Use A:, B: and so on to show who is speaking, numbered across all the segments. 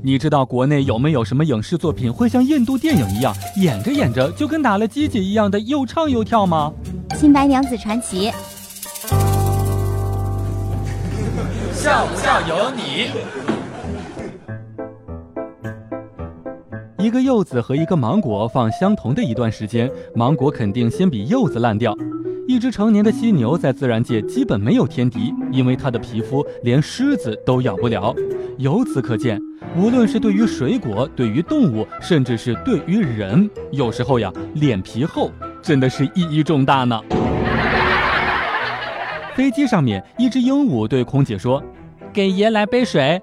A: 你知道国内有没有什么影视作品会像印度电影一样，演着演着就跟打了鸡血一样的又唱又跳吗？
B: 《新白娘子传奇》。
C: 笑不笑由你。
A: 一个柚子和一个芒果放相同的一段时间，芒果肯定先比柚子烂掉。一只成年的犀牛在自然界基本没有天敌，因为它的皮肤连狮子都咬不了。由此可见，无论是对于水果、对于动物，甚至是对于人，有时候呀，脸皮厚真的是意义重大呢。飞机上面，一只鹦鹉对空姐说：“给爷来杯水。”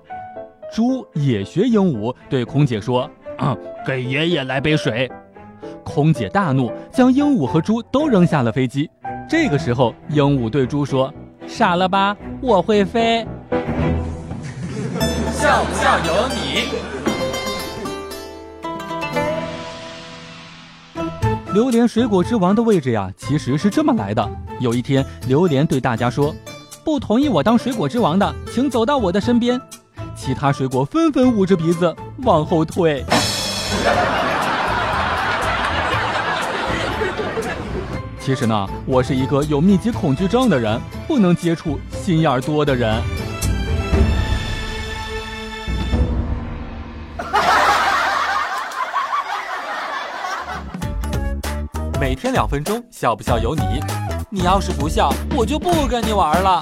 A: 猪也学鹦鹉对空姐说：“嗯，给爷爷来杯水。”空姐大怒，将鹦鹉和猪都扔下了飞机。这个时候，鹦鹉对猪说：“傻了吧，我会飞。”
C: 笑不笑由你。
A: 榴莲水果之王的位置呀，其实是这么来的。有一天，榴莲对大家说：“不同意我当水果之王的，请走到我的身边。”其他水果纷纷捂着鼻子往后退。其实呢，我是一个有密集恐惧症的人，不能接触心眼儿多的人。
C: 每天两分钟，笑不笑由你。你要是不笑，我就不跟你玩了。